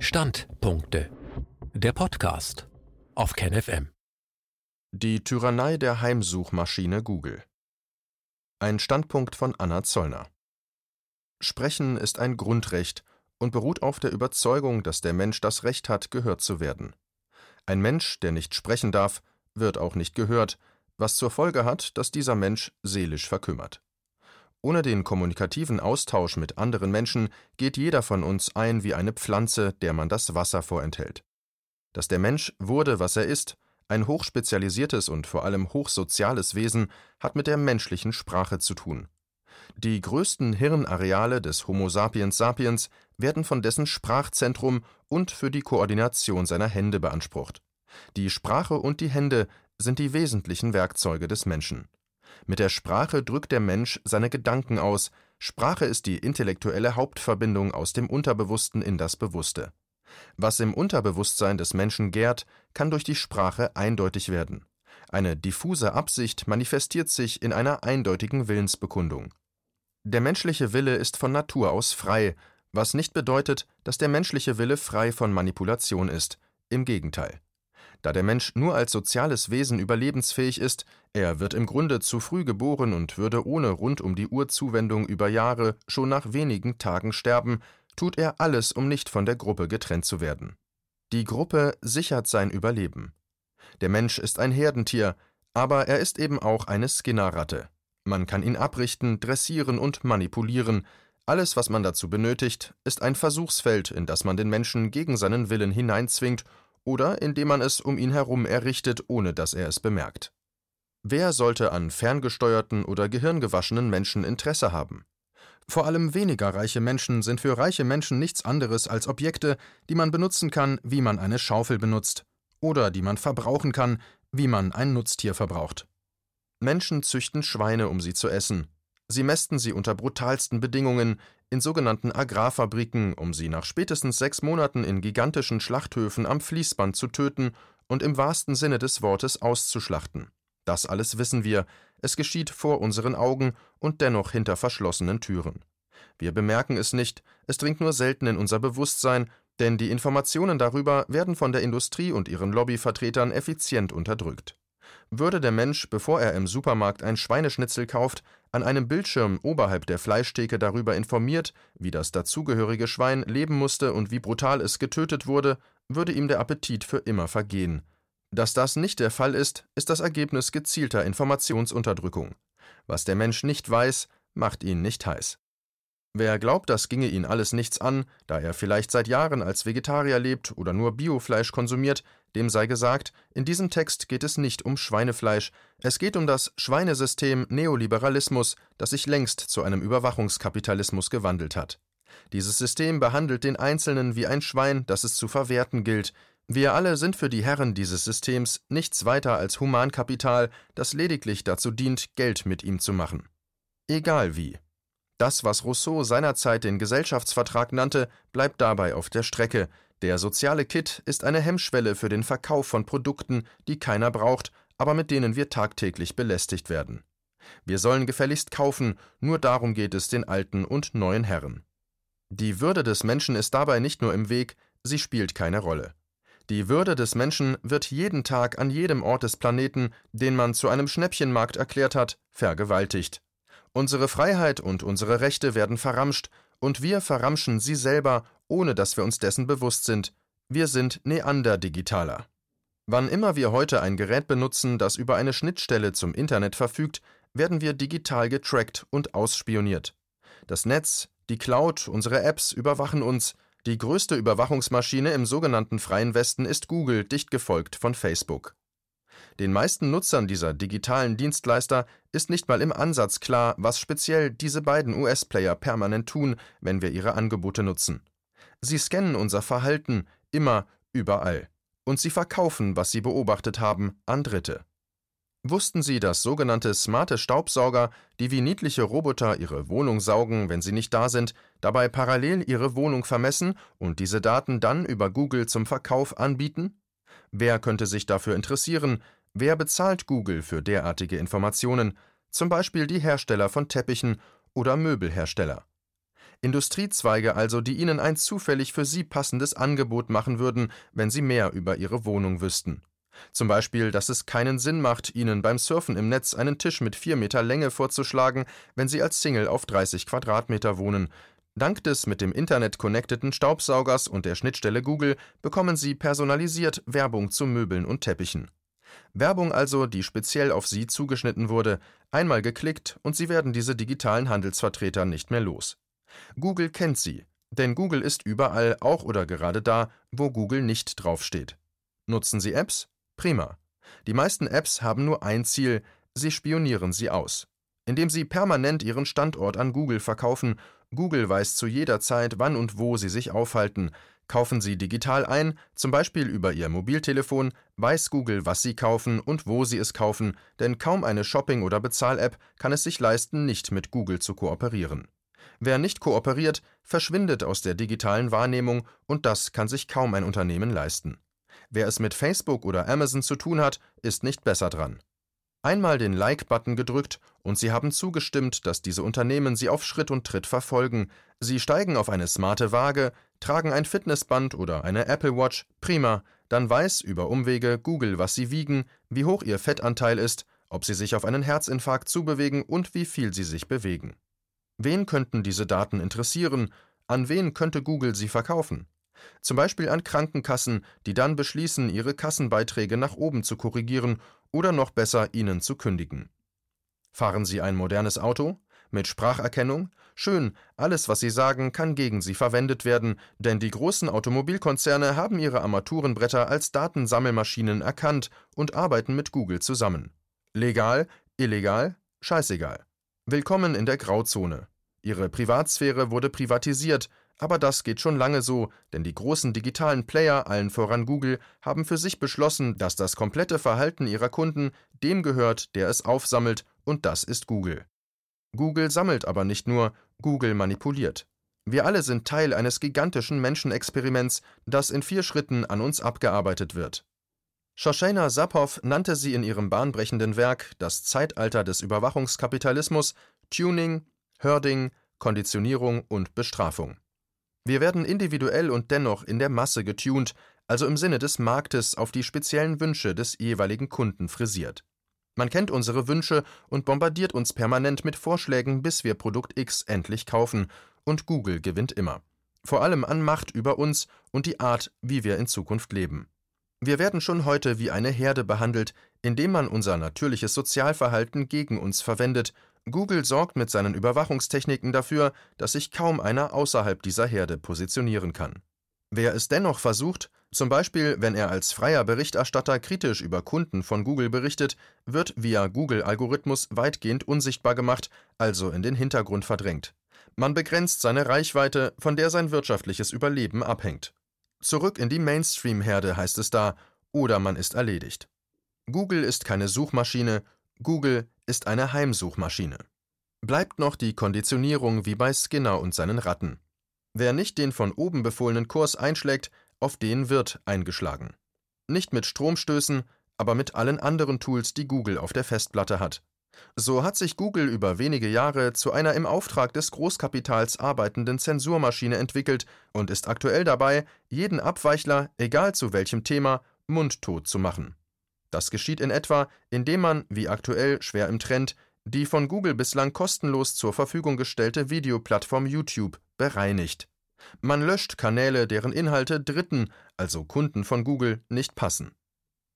Standpunkte. Der Podcast auf KenFM. Die Tyrannei der Heimsuchmaschine Google. Ein Standpunkt von Anna Zollner. Sprechen ist ein Grundrecht und beruht auf der Überzeugung, dass der Mensch das Recht hat, gehört zu werden. Ein Mensch, der nicht sprechen darf, wird auch nicht gehört, was zur Folge hat, dass dieser Mensch seelisch verkümmert. Ohne den kommunikativen Austausch mit anderen Menschen geht jeder von uns ein wie eine Pflanze, der man das Wasser vorenthält. Dass der Mensch wurde, was er ist, ein hochspezialisiertes und vor allem hochsoziales Wesen, hat mit der menschlichen Sprache zu tun. Die größten Hirnareale des Homo sapiens sapiens werden von dessen Sprachzentrum und für die Koordination seiner Hände beansprucht. Die Sprache und die Hände sind die wesentlichen Werkzeuge des Menschen. Mit der Sprache drückt der Mensch seine Gedanken aus, Sprache ist die intellektuelle Hauptverbindung aus dem Unterbewussten in das Bewusste. Was im Unterbewusstsein des Menschen gärt, kann durch die Sprache eindeutig werden. Eine diffuse Absicht manifestiert sich in einer eindeutigen Willensbekundung. Der menschliche Wille ist von Natur aus frei, was nicht bedeutet, dass der menschliche Wille frei von Manipulation ist, im Gegenteil. Da der Mensch nur als soziales Wesen überlebensfähig ist, er wird im Grunde zu früh geboren und würde ohne rund um die Uhr Zuwendung über Jahre schon nach wenigen Tagen sterben, tut er alles, um nicht von der Gruppe getrennt zu werden. Die Gruppe sichert sein Überleben. Der Mensch ist ein Herdentier, aber er ist eben auch eine Skinnerratte. Man kann ihn abrichten, dressieren und manipulieren. Alles, was man dazu benötigt, ist ein Versuchsfeld, in das man den Menschen gegen seinen Willen hineinzwingt oder indem man es um ihn herum errichtet, ohne dass er es bemerkt. Wer sollte an ferngesteuerten oder gehirngewaschenen Menschen Interesse haben? Vor allem weniger reiche Menschen sind für reiche Menschen nichts anderes als Objekte, die man benutzen kann, wie man eine Schaufel benutzt, oder die man verbrauchen kann, wie man ein Nutztier verbraucht. Menschen züchten Schweine, um sie zu essen. Sie mästen sie unter brutalsten Bedingungen, in sogenannten Agrarfabriken, um sie nach spätestens sechs Monaten in gigantischen Schlachthöfen am Fließband zu töten und im wahrsten Sinne des Wortes auszuschlachten. Das alles wissen wir, es geschieht vor unseren Augen und dennoch hinter verschlossenen Türen. Wir bemerken es nicht, es dringt nur selten in unser Bewusstsein, denn die Informationen darüber werden von der Industrie und ihren Lobbyvertretern effizient unterdrückt. Würde der Mensch, bevor er im Supermarkt ein Schweineschnitzel kauft, an einem Bildschirm oberhalb der Fleischtheke darüber informiert, wie das dazugehörige Schwein leben musste und wie brutal es getötet wurde, würde ihm der Appetit für immer vergehen. Dass das nicht der Fall ist, ist das Ergebnis gezielter Informationsunterdrückung. Was der Mensch nicht weiß, macht ihn nicht heiß. Wer glaubt, das ginge ihn alles nichts an, da er vielleicht seit Jahren als Vegetarier lebt oder nur Biofleisch konsumiert, dem sei gesagt, in diesem Text geht es nicht um Schweinefleisch, es geht um das Schweinesystem Neoliberalismus, das sich längst zu einem Überwachungskapitalismus gewandelt hat. Dieses System behandelt den Einzelnen wie ein Schwein, das es zu verwerten gilt. Wir alle sind für die Herren dieses Systems nichts weiter als Humankapital, das lediglich dazu dient, Geld mit ihm zu machen. Egal wie. Das, was Rousseau seinerzeit den Gesellschaftsvertrag nannte, bleibt dabei auf der Strecke. Der soziale Kit ist eine Hemmschwelle für den Verkauf von Produkten, die keiner braucht, aber mit denen wir tagtäglich belästigt werden. Wir sollen gefälligst kaufen, nur darum geht es den alten und neuen Herren. Die Würde des Menschen ist dabei nicht nur im Weg, sie spielt keine Rolle. Die Würde des Menschen wird jeden Tag an jedem Ort des Planeten, den man zu einem Schnäppchenmarkt erklärt hat, vergewaltigt. Unsere Freiheit und unsere Rechte werden verramscht, und wir verramschen sie selber, ohne dass wir uns dessen bewusst sind. Wir sind Neander-Digitaler. Wann immer wir heute ein Gerät benutzen, das über eine Schnittstelle zum Internet verfügt, werden wir digital getrackt und ausspioniert. Das Netz, die Cloud, unsere Apps überwachen uns. Die größte Überwachungsmaschine im sogenannten freien Westen ist Google, dicht gefolgt von Facebook. Den meisten Nutzern dieser digitalen Dienstleister ist nicht mal im Ansatz klar, was speziell diese beiden US-Player permanent tun, wenn wir ihre Angebote nutzen. Sie scannen unser Verhalten immer, überall. Und sie verkaufen, was sie beobachtet haben, an Dritte. Wussten Sie, dass sogenannte smarte Staubsauger, die wie niedliche Roboter Ihre Wohnung saugen, wenn Sie nicht da sind, dabei parallel Ihre Wohnung vermessen und diese Daten dann über Google zum Verkauf anbieten? Wer könnte sich dafür interessieren, Wer bezahlt Google für derartige Informationen, zum Beispiel die Hersteller von Teppichen oder Möbelhersteller? Industriezweige also, die Ihnen ein zufällig für Sie passendes Angebot machen würden, wenn Sie mehr über Ihre Wohnung wüssten. Zum Beispiel, dass es keinen Sinn macht, Ihnen beim Surfen im Netz einen Tisch mit vier Meter Länge vorzuschlagen, wenn Sie als Single auf 30 Quadratmeter wohnen. Dank des mit dem Internet connecteden Staubsaugers und der Schnittstelle Google bekommen Sie personalisiert Werbung zu Möbeln und Teppichen. Werbung also, die speziell auf Sie zugeschnitten wurde, einmal geklickt und Sie werden diese digitalen Handelsvertreter nicht mehr los. Google kennt Sie, denn Google ist überall, auch oder gerade da, wo Google nicht draufsteht. Nutzen Sie Apps? Prima. Die meisten Apps haben nur ein Ziel, sie spionieren Sie aus. Indem Sie permanent Ihren Standort an Google verkaufen, Google weiß zu jeder Zeit, wann und wo Sie sich aufhalten. Kaufen Sie digital ein, zum Beispiel über Ihr Mobiltelefon, weiß Google, was Sie kaufen und wo Sie es kaufen, denn kaum eine Shopping- oder Bezahl-App kann es sich leisten, nicht mit Google zu kooperieren. Wer nicht kooperiert, verschwindet aus der digitalen Wahrnehmung und das kann sich kaum ein Unternehmen leisten. Wer es mit Facebook oder Amazon zu tun hat, ist nicht besser dran. Einmal den Like-Button gedrückt und Sie haben zugestimmt, dass diese Unternehmen Sie auf Schritt und Tritt verfolgen. Sie steigen auf eine smarte Waage, tragen ein Fitnessband oder eine Apple Watch, prima, dann weiß über Umwege Google, was Sie wiegen, wie hoch Ihr Fettanteil ist, ob Sie sich auf einen Herzinfarkt zubewegen und wie viel Sie sich bewegen. Wen könnten diese Daten interessieren? An wen könnte Google sie verkaufen? Zum Beispiel an Krankenkassen, die dann beschließen, ihre Kassenbeiträge nach oben zu korrigieren oder noch besser ihnen zu kündigen. Fahren Sie ein modernes Auto? Mit Spracherkennung? Schön, alles, was Sie sagen, kann gegen Sie verwendet werden, denn die großen Automobilkonzerne haben ihre Armaturenbretter als Datensammelmaschinen erkannt und arbeiten mit Google zusammen. Legal, illegal, scheißegal. Willkommen in der Grauzone. Ihre Privatsphäre wurde privatisiert, aber das geht schon lange so, denn die großen digitalen Player, allen voran Google, haben für sich beschlossen, dass das komplette Verhalten ihrer Kunden dem gehört, der es aufsammelt, und das ist Google. Google sammelt aber nicht nur, Google manipuliert. Wir alle sind Teil eines gigantischen Menschenexperiments, das in vier Schritten an uns abgearbeitet wird. Shoshana Sapov nannte sie in ihrem bahnbrechenden Werk Das Zeitalter des Überwachungskapitalismus Tuning, Herding, Konditionierung und Bestrafung. Wir werden individuell und dennoch in der Masse getunt, also im Sinne des Marktes auf die speziellen Wünsche des jeweiligen Kunden frisiert. Man kennt unsere Wünsche und bombardiert uns permanent mit Vorschlägen, bis wir Produkt X endlich kaufen, und Google gewinnt immer. Vor allem an Macht über uns und die Art, wie wir in Zukunft leben. Wir werden schon heute wie eine Herde behandelt, indem man unser natürliches Sozialverhalten gegen uns verwendet Google sorgt mit seinen Überwachungstechniken dafür, dass sich kaum einer außerhalb dieser Herde positionieren kann. Wer es dennoch versucht, zum Beispiel wenn er als freier Berichterstatter kritisch über Kunden von Google berichtet, wird via Google-Algorithmus weitgehend unsichtbar gemacht, also in den Hintergrund verdrängt. Man begrenzt seine Reichweite, von der sein wirtschaftliches Überleben abhängt. Zurück in die Mainstream-Herde heißt es da, oder man ist erledigt. Google ist keine Suchmaschine, Google ist eine Heimsuchmaschine. Bleibt noch die Konditionierung wie bei Skinner und seinen Ratten. Wer nicht den von oben befohlenen Kurs einschlägt, auf den wird eingeschlagen. Nicht mit Stromstößen, aber mit allen anderen Tools, die Google auf der Festplatte hat. So hat sich Google über wenige Jahre zu einer im Auftrag des Großkapitals arbeitenden Zensurmaschine entwickelt und ist aktuell dabei, jeden Abweichler, egal zu welchem Thema, mundtot zu machen. Das geschieht in etwa, indem man, wie aktuell schwer im Trend, die von Google bislang kostenlos zur Verfügung gestellte Videoplattform YouTube bereinigt. Man löscht Kanäle, deren Inhalte Dritten, also Kunden von Google, nicht passen.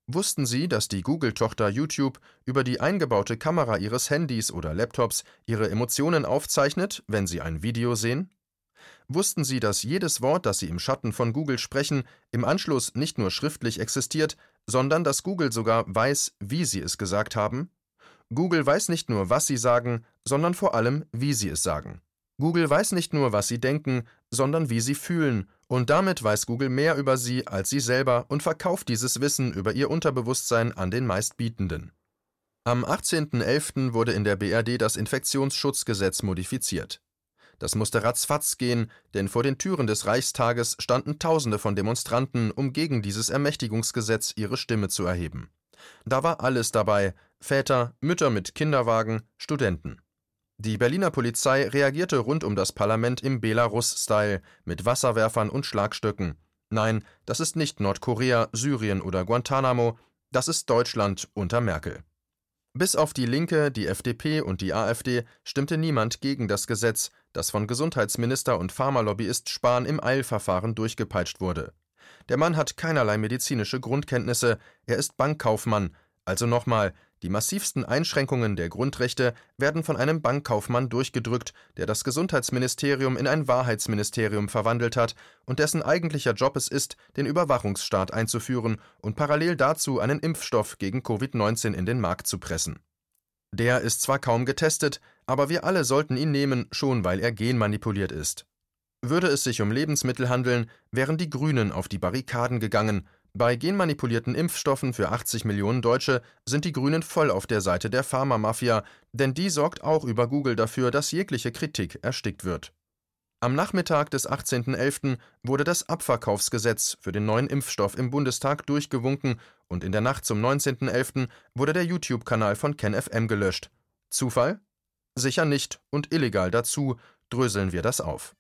Wussten Sie, dass die Google-Tochter YouTube über die eingebaute Kamera Ihres Handys oder Laptops Ihre Emotionen aufzeichnet, wenn Sie ein Video sehen? Wussten Sie, dass jedes Wort, das Sie im Schatten von Google sprechen, im Anschluss nicht nur schriftlich existiert, sondern dass Google sogar weiß, wie Sie es gesagt haben? Google weiß nicht nur, was Sie sagen, sondern vor allem, wie Sie es sagen. Google weiß nicht nur, was Sie denken, sondern wie Sie fühlen, und damit weiß Google mehr über Sie als Sie selber und verkauft dieses Wissen über Ihr Unterbewusstsein an den meistbietenden. Am 18.11. wurde in der BRD das Infektionsschutzgesetz modifiziert. Das musste ratzfatz gehen, denn vor den Türen des Reichstages standen Tausende von Demonstranten, um gegen dieses Ermächtigungsgesetz ihre Stimme zu erheben. Da war alles dabei Väter, Mütter mit Kinderwagen, Studenten. Die Berliner Polizei reagierte rund um das Parlament im Belarus-Style mit Wasserwerfern und Schlagstöcken. Nein, das ist nicht Nordkorea, Syrien oder Guantanamo, das ist Deutschland unter Merkel. Bis auf die Linke, die FDP und die AfD stimmte niemand gegen das Gesetz, das von Gesundheitsminister und Pharmalobbyist Spahn im Eilverfahren durchgepeitscht wurde. Der Mann hat keinerlei medizinische Grundkenntnisse, er ist Bankkaufmann, also nochmal, die massivsten Einschränkungen der Grundrechte werden von einem Bankkaufmann durchgedrückt, der das Gesundheitsministerium in ein Wahrheitsministerium verwandelt hat und dessen eigentlicher Job es ist, den Überwachungsstaat einzuführen und parallel dazu einen Impfstoff gegen Covid-19 in den Markt zu pressen. Der ist zwar kaum getestet, aber wir alle sollten ihn nehmen, schon weil er genmanipuliert ist. Würde es sich um Lebensmittel handeln, wären die Grünen auf die Barrikaden gegangen, bei genmanipulierten Impfstoffen für 80 Millionen Deutsche sind die Grünen voll auf der Seite der Pharmamafia, denn die sorgt auch über Google dafür, dass jegliche Kritik erstickt wird. Am Nachmittag des 18.11. wurde das Abverkaufsgesetz für den neuen Impfstoff im Bundestag durchgewunken und in der Nacht zum 19.11. wurde der YouTube-Kanal von KenFM gelöscht. Zufall? Sicher nicht und illegal dazu, dröseln wir das auf.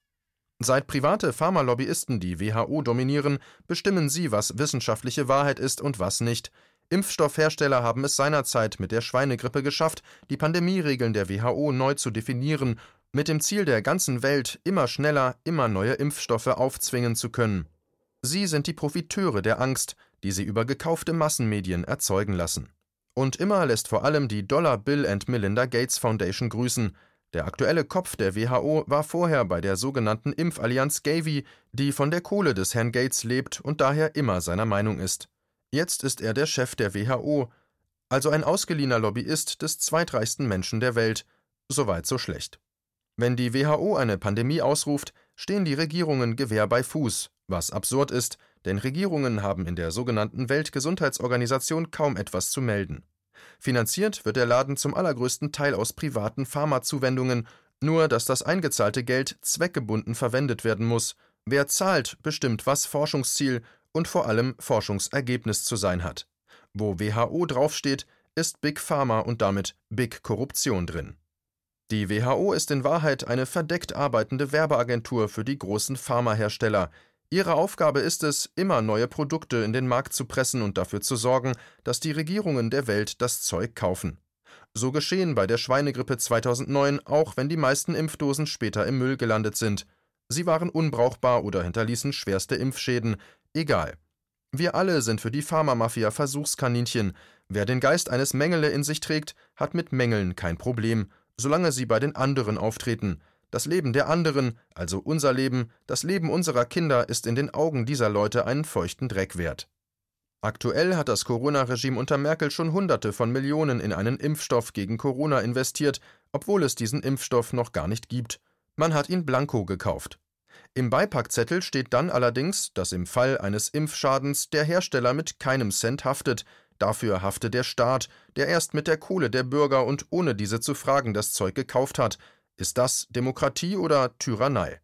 Seit private Pharmalobbyisten die WHO dominieren, bestimmen sie, was wissenschaftliche Wahrheit ist und was nicht. Impfstoffhersteller haben es seinerzeit mit der Schweinegrippe geschafft, die Pandemieregeln der WHO neu zu definieren, mit dem Ziel der ganzen Welt, immer schneller, immer neue Impfstoffe aufzwingen zu können. Sie sind die Profiteure der Angst, die sie über gekaufte Massenmedien erzeugen lassen. Und immer lässt vor allem die Dollar Bill and Melinda Gates Foundation grüßen, der aktuelle Kopf der WHO war vorher bei der sogenannten Impfallianz Gavi, die von der Kohle des Herrn Gates lebt und daher immer seiner Meinung ist. Jetzt ist er der Chef der WHO, also ein ausgeliehener Lobbyist des zweitreichsten Menschen der Welt. Soweit so schlecht. Wenn die WHO eine Pandemie ausruft, stehen die Regierungen Gewehr bei Fuß, was absurd ist, denn Regierungen haben in der sogenannten Weltgesundheitsorganisation kaum etwas zu melden. Finanziert wird der Laden zum allergrößten Teil aus privaten Pharmazuwendungen, nur dass das eingezahlte Geld zweckgebunden verwendet werden muss. Wer zahlt, bestimmt, was Forschungsziel und vor allem Forschungsergebnis zu sein hat. Wo WHO draufsteht, ist Big Pharma und damit Big Korruption drin. Die WHO ist in Wahrheit eine verdeckt arbeitende Werbeagentur für die großen Pharmahersteller, Ihre Aufgabe ist es, immer neue Produkte in den Markt zu pressen und dafür zu sorgen, dass die Regierungen der Welt das Zeug kaufen. So geschehen bei der Schweinegrippe 2009, auch wenn die meisten Impfdosen später im Müll gelandet sind. Sie waren unbrauchbar oder hinterließen schwerste Impfschäden. Egal. Wir alle sind für die Pharmamafia Versuchskaninchen. Wer den Geist eines Mengele in sich trägt, hat mit Mängeln kein Problem, solange sie bei den anderen auftreten. Das Leben der anderen, also unser Leben, das Leben unserer Kinder ist in den Augen dieser Leute einen feuchten Dreck wert. Aktuell hat das Corona-Regime unter Merkel schon Hunderte von Millionen in einen Impfstoff gegen Corona investiert, obwohl es diesen Impfstoff noch gar nicht gibt. Man hat ihn blanko gekauft. Im Beipackzettel steht dann allerdings, dass im Fall eines Impfschadens der Hersteller mit keinem Cent haftet, dafür hafte der Staat, der erst mit der Kohle der Bürger und ohne diese zu fragen das Zeug gekauft hat, ist das Demokratie oder Tyrannei?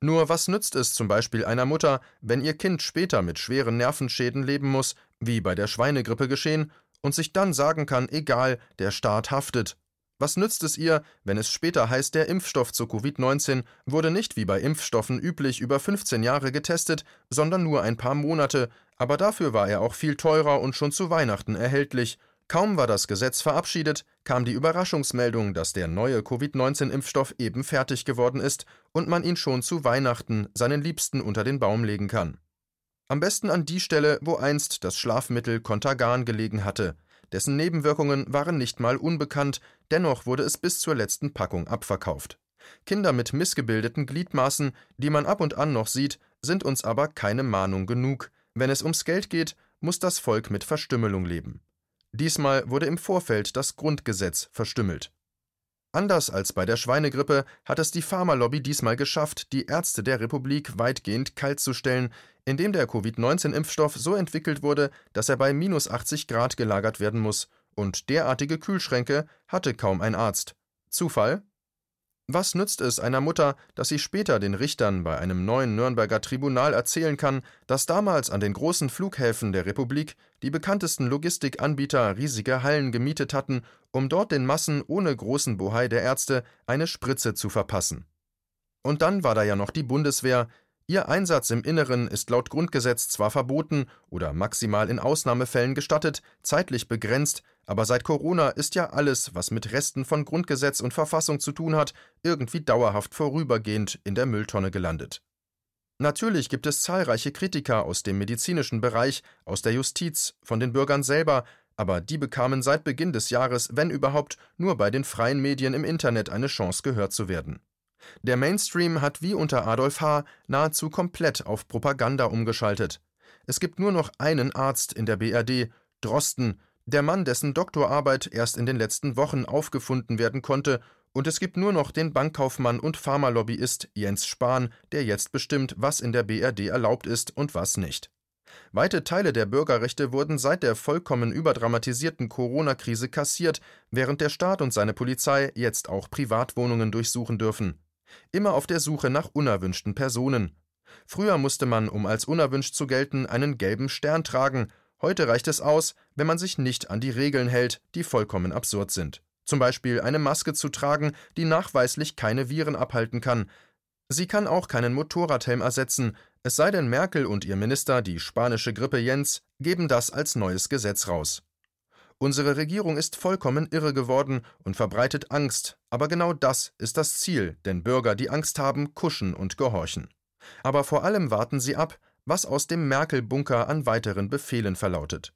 Nur was nützt es zum Beispiel einer Mutter, wenn ihr Kind später mit schweren Nervenschäden leben muss, wie bei der Schweinegrippe geschehen, und sich dann sagen kann, egal, der Staat haftet. Was nützt es ihr, wenn es später heißt, der Impfstoff zu Covid-19 wurde nicht wie bei Impfstoffen üblich über 15 Jahre getestet, sondern nur ein paar Monate, aber dafür war er auch viel teurer und schon zu Weihnachten erhältlich, Kaum war das Gesetz verabschiedet, kam die Überraschungsmeldung, dass der neue Covid-19-Impfstoff eben fertig geworden ist und man ihn schon zu Weihnachten seinen Liebsten unter den Baum legen kann. Am besten an die Stelle, wo einst das Schlafmittel Contagan gelegen hatte. Dessen Nebenwirkungen waren nicht mal unbekannt, dennoch wurde es bis zur letzten Packung abverkauft. Kinder mit missgebildeten Gliedmaßen, die man ab und an noch sieht, sind uns aber keine Mahnung genug. Wenn es ums Geld geht, muss das Volk mit Verstümmelung leben. Diesmal wurde im Vorfeld das Grundgesetz verstümmelt. Anders als bei der Schweinegrippe hat es die Pharmalobby diesmal geschafft, die Ärzte der Republik weitgehend kaltzustellen, indem der Covid-19-Impfstoff so entwickelt wurde, dass er bei minus 80 Grad gelagert werden muss, und derartige Kühlschränke hatte kaum ein Arzt. Zufall? Was nützt es einer Mutter, dass sie später den Richtern bei einem neuen Nürnberger Tribunal erzählen kann, dass damals an den großen Flughäfen der Republik die bekanntesten Logistikanbieter riesige Hallen gemietet hatten, um dort den Massen ohne großen Bohai der Ärzte eine Spritze zu verpassen? Und dann war da ja noch die Bundeswehr, Ihr Einsatz im Inneren ist laut Grundgesetz zwar verboten oder maximal in Ausnahmefällen gestattet, zeitlich begrenzt, aber seit Corona ist ja alles, was mit Resten von Grundgesetz und Verfassung zu tun hat, irgendwie dauerhaft vorübergehend in der Mülltonne gelandet. Natürlich gibt es zahlreiche Kritiker aus dem medizinischen Bereich, aus der Justiz, von den Bürgern selber, aber die bekamen seit Beginn des Jahres, wenn überhaupt, nur bei den freien Medien im Internet eine Chance gehört zu werden. Der Mainstream hat wie unter Adolf H. nahezu komplett auf Propaganda umgeschaltet. Es gibt nur noch einen Arzt in der BRD, Drosten, der Mann, dessen Doktorarbeit erst in den letzten Wochen aufgefunden werden konnte, und es gibt nur noch den Bankkaufmann und Pharmalobbyist Jens Spahn, der jetzt bestimmt, was in der BRD erlaubt ist und was nicht. Weite Teile der Bürgerrechte wurden seit der vollkommen überdramatisierten Corona-Krise kassiert, während der Staat und seine Polizei jetzt auch Privatwohnungen durchsuchen dürfen. Immer auf der Suche nach unerwünschten Personen. Früher musste man, um als unerwünscht zu gelten, einen gelben Stern tragen. Heute reicht es aus, wenn man sich nicht an die Regeln hält, die vollkommen absurd sind. Zum Beispiel eine Maske zu tragen, die nachweislich keine Viren abhalten kann. Sie kann auch keinen Motorradhelm ersetzen, es sei denn, Merkel und ihr Minister, die spanische Grippe Jens, geben das als neues Gesetz raus. Unsere Regierung ist vollkommen irre geworden und verbreitet Angst, aber genau das ist das Ziel, denn Bürger, die Angst haben, kuschen und gehorchen. Aber vor allem warten sie ab, was aus dem Merkel-Bunker an weiteren Befehlen verlautet.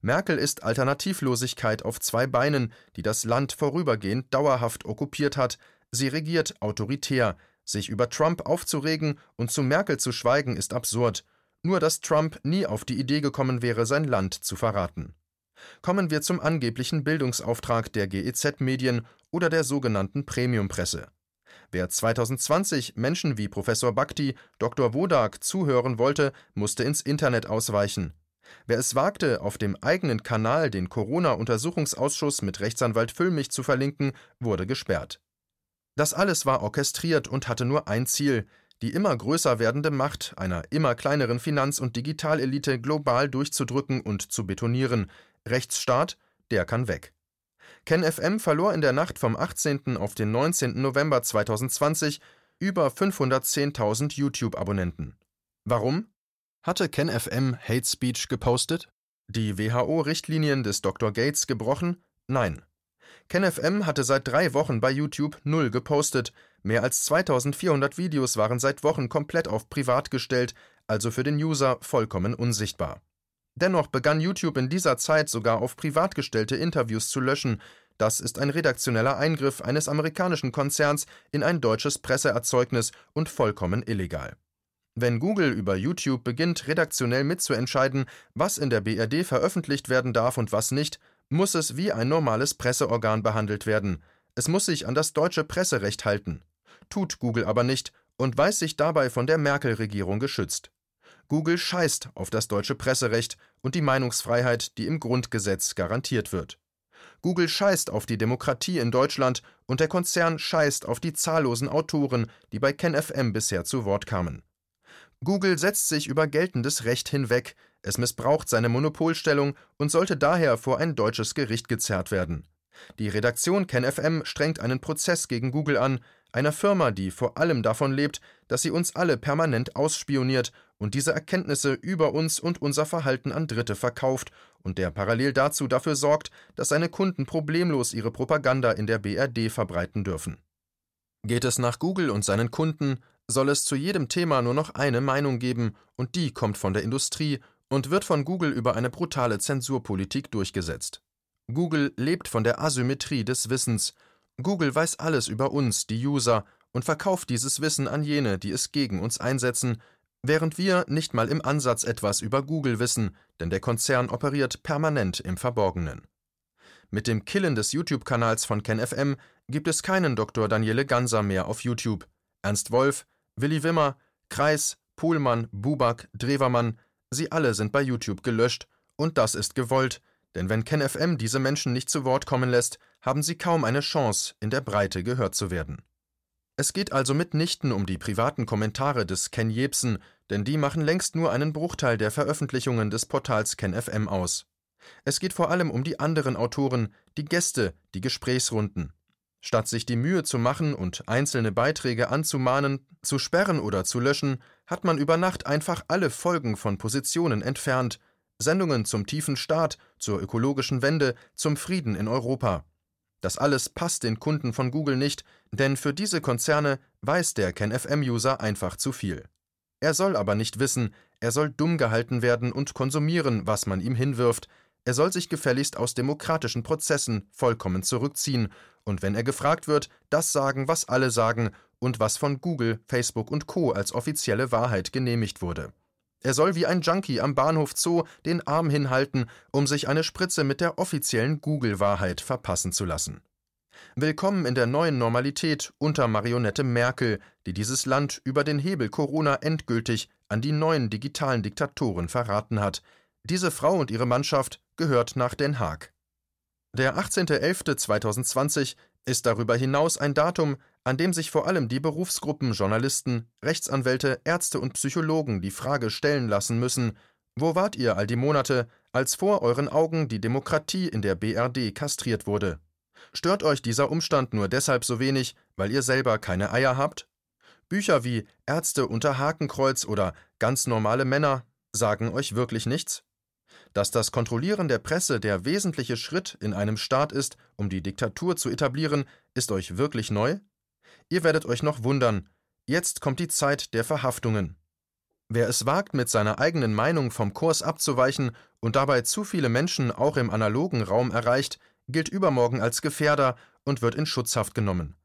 Merkel ist Alternativlosigkeit auf zwei Beinen, die das Land vorübergehend dauerhaft okkupiert hat. Sie regiert autoritär. Sich über Trump aufzuregen und zu Merkel zu schweigen ist absurd. Nur dass Trump nie auf die Idee gekommen wäre, sein Land zu verraten. Kommen wir zum angeblichen Bildungsauftrag der GEZ-Medien oder der sogenannten Premiumpresse. Wer 2020 Menschen wie Professor Bhakti, Dr. Wodak zuhören wollte, musste ins Internet ausweichen. Wer es wagte, auf dem eigenen Kanal den Corona-Untersuchungsausschuss mit Rechtsanwalt Füllmich zu verlinken, wurde gesperrt. Das alles war orchestriert und hatte nur ein Ziel, die immer größer werdende Macht einer immer kleineren Finanz- und Digitalelite global durchzudrücken und zu betonieren, Rechtsstaat, der kann weg. KenFM verlor in der Nacht vom 18. auf den 19. November 2020 über 510.000 YouTube-Abonnenten. Warum? Hatte KenFM Hate Speech gepostet? Die WHO-Richtlinien des Dr. Gates gebrochen? Nein. KenFM hatte seit drei Wochen bei YouTube null gepostet. Mehr als 2400 Videos waren seit Wochen komplett auf privat gestellt, also für den User vollkommen unsichtbar. Dennoch begann YouTube in dieser Zeit sogar auf privat gestellte Interviews zu löschen. Das ist ein redaktioneller Eingriff eines amerikanischen Konzerns in ein deutsches Presseerzeugnis und vollkommen illegal. Wenn Google über YouTube beginnt, redaktionell mitzuentscheiden, was in der BRD veröffentlicht werden darf und was nicht, muss es wie ein normales Presseorgan behandelt werden. Es muss sich an das deutsche Presserecht halten. Tut Google aber nicht und weiß sich dabei von der Merkel-Regierung geschützt. Google scheißt auf das deutsche Presserecht und die Meinungsfreiheit, die im Grundgesetz garantiert wird. Google scheißt auf die Demokratie in Deutschland und der Konzern scheißt auf die zahllosen Autoren, die bei KenFM bisher zu Wort kamen. Google setzt sich über geltendes Recht hinweg, es missbraucht seine Monopolstellung und sollte daher vor ein deutsches Gericht gezerrt werden. Die Redaktion KenFM strengt einen Prozess gegen Google an, einer Firma, die vor allem davon lebt, dass sie uns alle permanent ausspioniert und diese Erkenntnisse über uns und unser Verhalten an Dritte verkauft und der parallel dazu dafür sorgt, dass seine Kunden problemlos ihre Propaganda in der BRD verbreiten dürfen. Geht es nach Google und seinen Kunden, soll es zu jedem Thema nur noch eine Meinung geben, und die kommt von der Industrie und wird von Google über eine brutale Zensurpolitik durchgesetzt. Google lebt von der Asymmetrie des Wissens, Google weiß alles über uns, die User, und verkauft dieses Wissen an jene, die es gegen uns einsetzen, während wir nicht mal im Ansatz etwas über Google wissen, denn der Konzern operiert permanent im Verborgenen. Mit dem Killen des YouTube-Kanals von KenFM gibt es keinen Dr. Daniele Ganser mehr auf YouTube. Ernst Wolf, Willi Wimmer, Kreis, Pohlmann, Buback, Drewermann, sie alle sind bei YouTube gelöscht, und das ist gewollt, denn wenn KenFM diese Menschen nicht zu Wort kommen lässt, haben sie kaum eine Chance, in der Breite gehört zu werden. Es geht also mitnichten um die privaten Kommentare des Ken Jebsen, denn die machen längst nur einen Bruchteil der Veröffentlichungen des Portals KenFM aus. Es geht vor allem um die anderen Autoren, die Gäste, die Gesprächsrunden. Statt sich die Mühe zu machen und einzelne Beiträge anzumahnen, zu sperren oder zu löschen, hat man über Nacht einfach alle Folgen von Positionen entfernt. Sendungen zum tiefen Staat, zur ökologischen Wende, zum Frieden in Europa. Das alles passt den Kunden von Google nicht, denn für diese Konzerne weiß der KenFM-User einfach zu viel. Er soll aber nicht wissen, er soll dumm gehalten werden und konsumieren, was man ihm hinwirft, er soll sich gefälligst aus demokratischen Prozessen vollkommen zurückziehen und wenn er gefragt wird, das sagen, was alle sagen und was von Google, Facebook und Co als offizielle Wahrheit genehmigt wurde. Er soll wie ein Junkie am Bahnhof Zoo den Arm hinhalten, um sich eine Spritze mit der offiziellen Google-Wahrheit verpassen zu lassen. Willkommen in der neuen Normalität unter Marionette Merkel, die dieses Land über den Hebel Corona endgültig an die neuen digitalen Diktatoren verraten hat. Diese Frau und ihre Mannschaft gehört nach Den Haag. Der 18.11.2020 ist darüber hinaus ein Datum, an dem sich vor allem die Berufsgruppen Journalisten, Rechtsanwälte, Ärzte und Psychologen die Frage stellen lassen müssen, wo wart ihr all die Monate, als vor euren Augen die Demokratie in der BRD kastriert wurde? Stört euch dieser Umstand nur deshalb so wenig, weil ihr selber keine Eier habt? Bücher wie Ärzte unter Hakenkreuz oder Ganz normale Männer sagen euch wirklich nichts? Dass das Kontrollieren der Presse der wesentliche Schritt in einem Staat ist, um die Diktatur zu etablieren, ist euch wirklich neu? Ihr werdet euch noch wundern. Jetzt kommt die Zeit der Verhaftungen. Wer es wagt, mit seiner eigenen Meinung vom Kurs abzuweichen und dabei zu viele Menschen auch im analogen Raum erreicht, gilt übermorgen als Gefährder und wird in Schutzhaft genommen.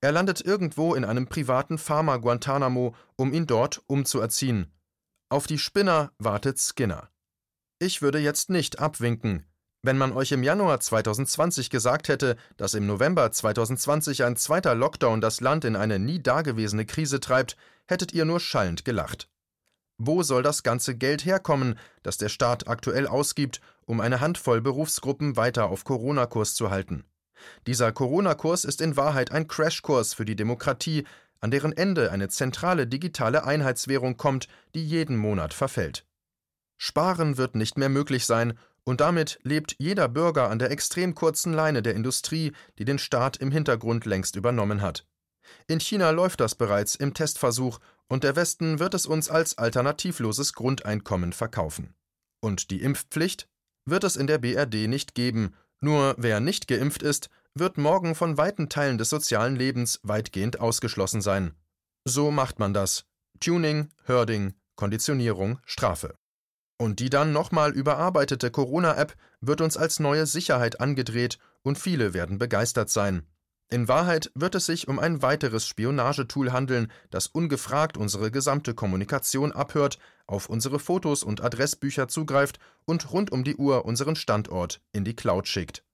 Er landet irgendwo in einem privaten Pharma Guantanamo, um ihn dort umzuerziehen. Auf die Spinner wartet Skinner. Ich würde jetzt nicht abwinken, wenn man euch im Januar 2020 gesagt hätte, dass im November 2020 ein zweiter Lockdown das Land in eine nie dagewesene Krise treibt, hättet ihr nur schallend gelacht. Wo soll das ganze Geld herkommen, das der Staat aktuell ausgibt, um eine Handvoll Berufsgruppen weiter auf Corona-Kurs zu halten? Dieser Corona-Kurs ist in Wahrheit ein Crashkurs für die Demokratie, an deren Ende eine zentrale digitale Einheitswährung kommt, die jeden Monat verfällt. Sparen wird nicht mehr möglich sein, und damit lebt jeder Bürger an der extrem kurzen Leine der Industrie, die den Staat im Hintergrund längst übernommen hat. In China läuft das bereits im Testversuch, und der Westen wird es uns als alternativloses Grundeinkommen verkaufen. Und die Impfpflicht wird es in der BRD nicht geben, nur wer nicht geimpft ist, wird morgen von weiten Teilen des sozialen Lebens weitgehend ausgeschlossen sein. So macht man das. Tuning, Herding, Konditionierung, Strafe. Und die dann nochmal überarbeitete Corona-App wird uns als neue Sicherheit angedreht und viele werden begeistert sein. In Wahrheit wird es sich um ein weiteres Spionagetool handeln, das ungefragt unsere gesamte Kommunikation abhört, auf unsere Fotos und Adressbücher zugreift und rund um die Uhr unseren Standort in die Cloud schickt.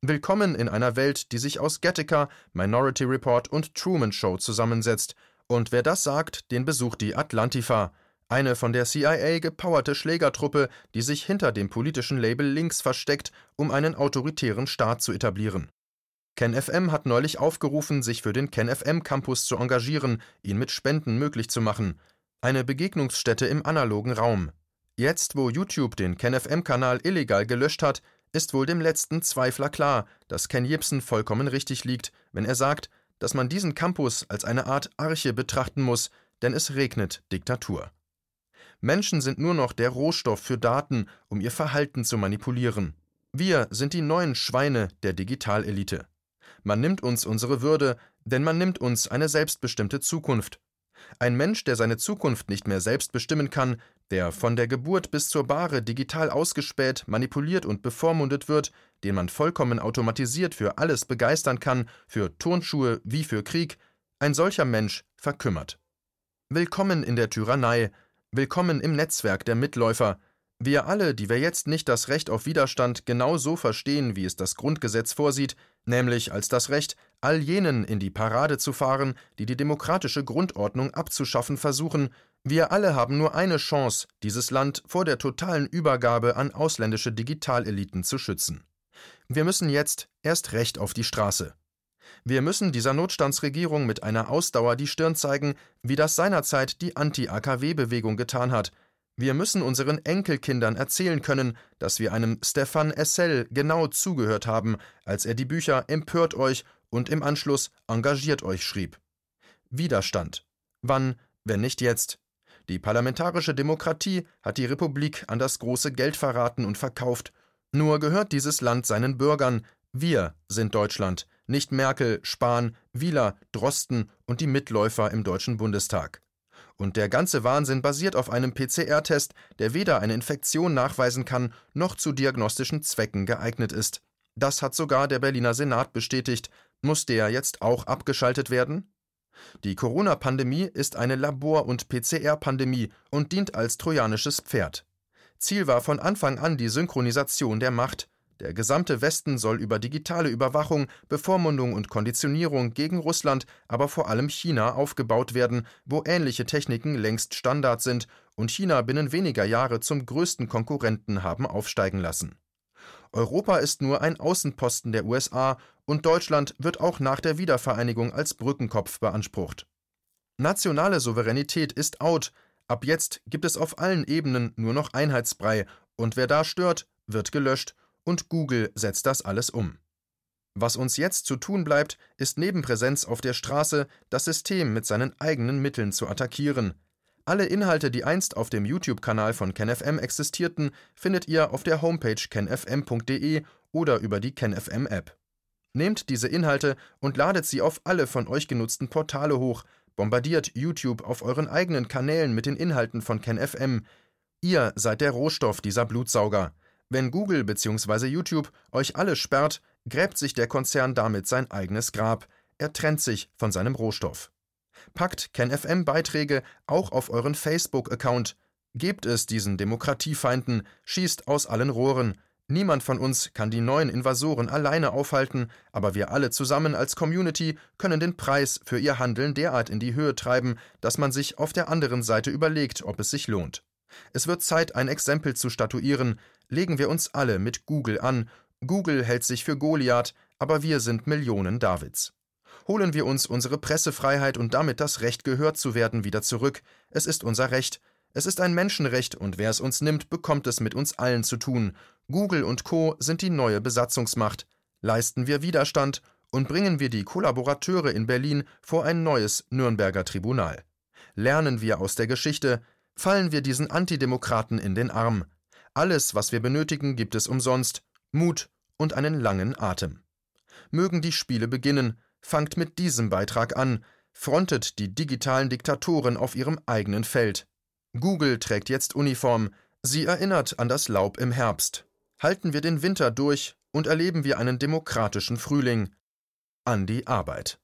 Willkommen in einer Welt, die sich aus Gattaca, Minority Report und Truman Show zusammensetzt. Und wer das sagt, den besucht die Atlantifa, eine von der CIA gepowerte Schlägertruppe, die sich hinter dem politischen Label links versteckt, um einen autoritären Staat zu etablieren. KenFM hat neulich aufgerufen, sich für den KenFM Campus zu engagieren, ihn mit Spenden möglich zu machen. Eine Begegnungsstätte im analogen Raum. Jetzt, wo YouTube den KenFM-Kanal illegal gelöscht hat, ist wohl dem letzten Zweifler klar, dass Ken Jebsen vollkommen richtig liegt, wenn er sagt, dass man diesen Campus als eine Art Arche betrachten muss, denn es regnet Diktatur. Menschen sind nur noch der Rohstoff für Daten, um ihr Verhalten zu manipulieren. Wir sind die neuen Schweine der Digitalelite. Man nimmt uns unsere Würde, denn man nimmt uns eine selbstbestimmte Zukunft. Ein Mensch, der seine Zukunft nicht mehr selbst bestimmen kann, der von der Geburt bis zur Bahre digital ausgespäht, manipuliert und bevormundet wird, den man vollkommen automatisiert für alles begeistern kann, für Turnschuhe wie für Krieg, ein solcher Mensch verkümmert. Willkommen in der Tyrannei, Willkommen im Netzwerk der Mitläufer. Wir alle, die wir jetzt nicht das Recht auf Widerstand genau so verstehen, wie es das Grundgesetz vorsieht, nämlich als das Recht, all jenen in die Parade zu fahren, die die demokratische Grundordnung abzuschaffen versuchen, wir alle haben nur eine Chance, dieses Land vor der totalen Übergabe an ausländische Digitaleliten zu schützen. Wir müssen jetzt erst recht auf die Straße. Wir müssen dieser Notstandsregierung mit einer Ausdauer die Stirn zeigen, wie das seinerzeit die Anti-AKW-Bewegung getan hat. Wir müssen unseren Enkelkindern erzählen können, dass wir einem Stefan Essel genau zugehört haben, als er die Bücher Empört euch und im Anschluss Engagiert euch schrieb. Widerstand. Wann, wenn nicht jetzt? Die parlamentarische Demokratie hat die Republik an das große Geld verraten und verkauft. Nur gehört dieses Land seinen Bürgern. Wir sind Deutschland, nicht Merkel, Spahn, Wieler, Drosten und die Mitläufer im Deutschen Bundestag. Und der ganze Wahnsinn basiert auf einem PCR-Test, der weder eine Infektion nachweisen kann, noch zu diagnostischen Zwecken geeignet ist. Das hat sogar der Berliner Senat bestätigt. Muss der jetzt auch abgeschaltet werden? Die Corona-Pandemie ist eine Labor- und PCR-Pandemie und dient als trojanisches Pferd. Ziel war von Anfang an die Synchronisation der Macht. Der gesamte Westen soll über digitale Überwachung, Bevormundung und Konditionierung gegen Russland, aber vor allem China aufgebaut werden, wo ähnliche Techniken längst Standard sind und China binnen weniger Jahre zum größten Konkurrenten haben aufsteigen lassen. Europa ist nur ein Außenposten der USA und Deutschland wird auch nach der Wiedervereinigung als Brückenkopf beansprucht. Nationale Souveränität ist out, ab jetzt gibt es auf allen Ebenen nur noch Einheitsbrei, und wer da stört, wird gelöscht, und Google setzt das alles um. Was uns jetzt zu tun bleibt, ist neben Präsenz auf der Straße das System mit seinen eigenen Mitteln zu attackieren, alle Inhalte, die einst auf dem YouTube-Kanal von KenFM existierten, findet ihr auf der Homepage kenfm.de oder über die KenFM-App. Nehmt diese Inhalte und ladet sie auf alle von euch genutzten Portale hoch, bombardiert YouTube auf euren eigenen Kanälen mit den Inhalten von KenFM. Ihr seid der Rohstoff dieser Blutsauger. Wenn Google bzw. YouTube euch alle sperrt, gräbt sich der Konzern damit sein eigenes Grab. Er trennt sich von seinem Rohstoff. Packt KenFM-Beiträge auch auf euren Facebook-Account. Gebt es diesen Demokratiefeinden, schießt aus allen Rohren. Niemand von uns kann die neuen Invasoren alleine aufhalten, aber wir alle zusammen als Community können den Preis für ihr Handeln derart in die Höhe treiben, dass man sich auf der anderen Seite überlegt, ob es sich lohnt. Es wird Zeit, ein Exempel zu statuieren. Legen wir uns alle mit Google an. Google hält sich für Goliath, aber wir sind Millionen Davids holen wir uns unsere Pressefreiheit und damit das Recht, gehört zu werden, wieder zurück. Es ist unser Recht. Es ist ein Menschenrecht, und wer es uns nimmt, bekommt es mit uns allen zu tun. Google und Co. sind die neue Besatzungsmacht. Leisten wir Widerstand und bringen wir die Kollaborateure in Berlin vor ein neues Nürnberger Tribunal. Lernen wir aus der Geschichte, fallen wir diesen Antidemokraten in den Arm. Alles, was wir benötigen, gibt es umsonst Mut und einen langen Atem. Mögen die Spiele beginnen, Fangt mit diesem Beitrag an, frontet die digitalen Diktatoren auf ihrem eigenen Feld. Google trägt jetzt Uniform, sie erinnert an das Laub im Herbst. Halten wir den Winter durch und erleben wir einen demokratischen Frühling. An die Arbeit.